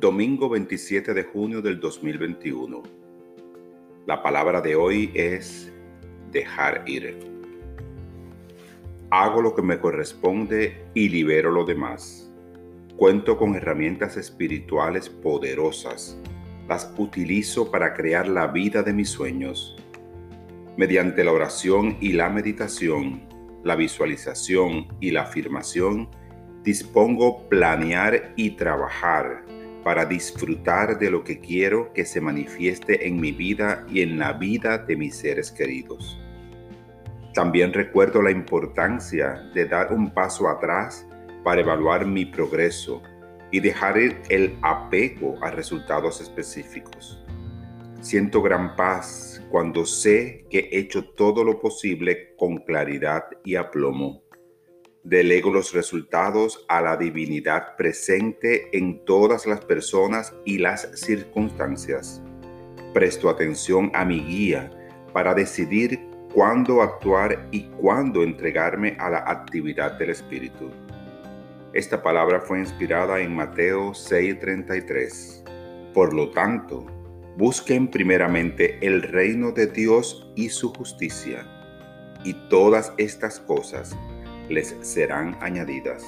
Domingo 27 de junio del 2021. La palabra de hoy es dejar ir. Hago lo que me corresponde y libero lo demás. Cuento con herramientas espirituales poderosas. Las utilizo para crear la vida de mis sueños. Mediante la oración y la meditación, la visualización y la afirmación, dispongo planear y trabajar para disfrutar de lo que quiero que se manifieste en mi vida y en la vida de mis seres queridos. También recuerdo la importancia de dar un paso atrás para evaluar mi progreso y dejar el apego a resultados específicos. Siento gran paz cuando sé que he hecho todo lo posible con claridad y aplomo Delego los resultados a la divinidad presente en todas las personas y las circunstancias. Presto atención a mi guía para decidir cuándo actuar y cuándo entregarme a la actividad del Espíritu. Esta palabra fue inspirada en Mateo 6:33. Por lo tanto, busquen primeramente el reino de Dios y su justicia, y todas estas cosas les serán añadidas.